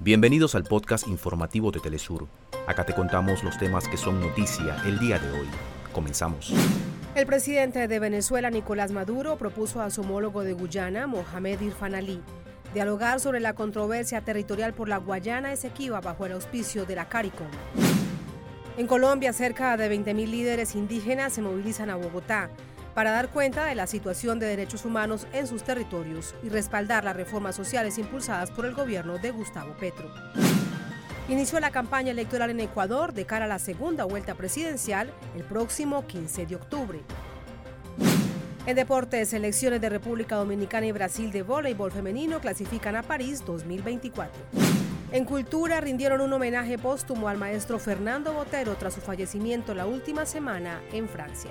Bienvenidos al podcast informativo de Telesur. Acá te contamos los temas que son noticia el día de hoy. Comenzamos. El presidente de Venezuela, Nicolás Maduro, propuso a su homólogo de Guyana, Mohamed Irfan Ali, dialogar sobre la controversia territorial por la Guayana Esequiba bajo el auspicio de la CARICOM. En Colombia, cerca de 20.000 líderes indígenas se movilizan a Bogotá para dar cuenta de la situación de derechos humanos en sus territorios y respaldar las reformas sociales impulsadas por el gobierno de Gustavo Petro. Inició la campaña electoral en Ecuador de cara a la segunda vuelta presidencial el próximo 15 de octubre. En deportes, selecciones de República Dominicana y Brasil de voleibol femenino clasifican a París 2024. En cultura rindieron un homenaje póstumo al maestro Fernando Botero tras su fallecimiento la última semana en Francia.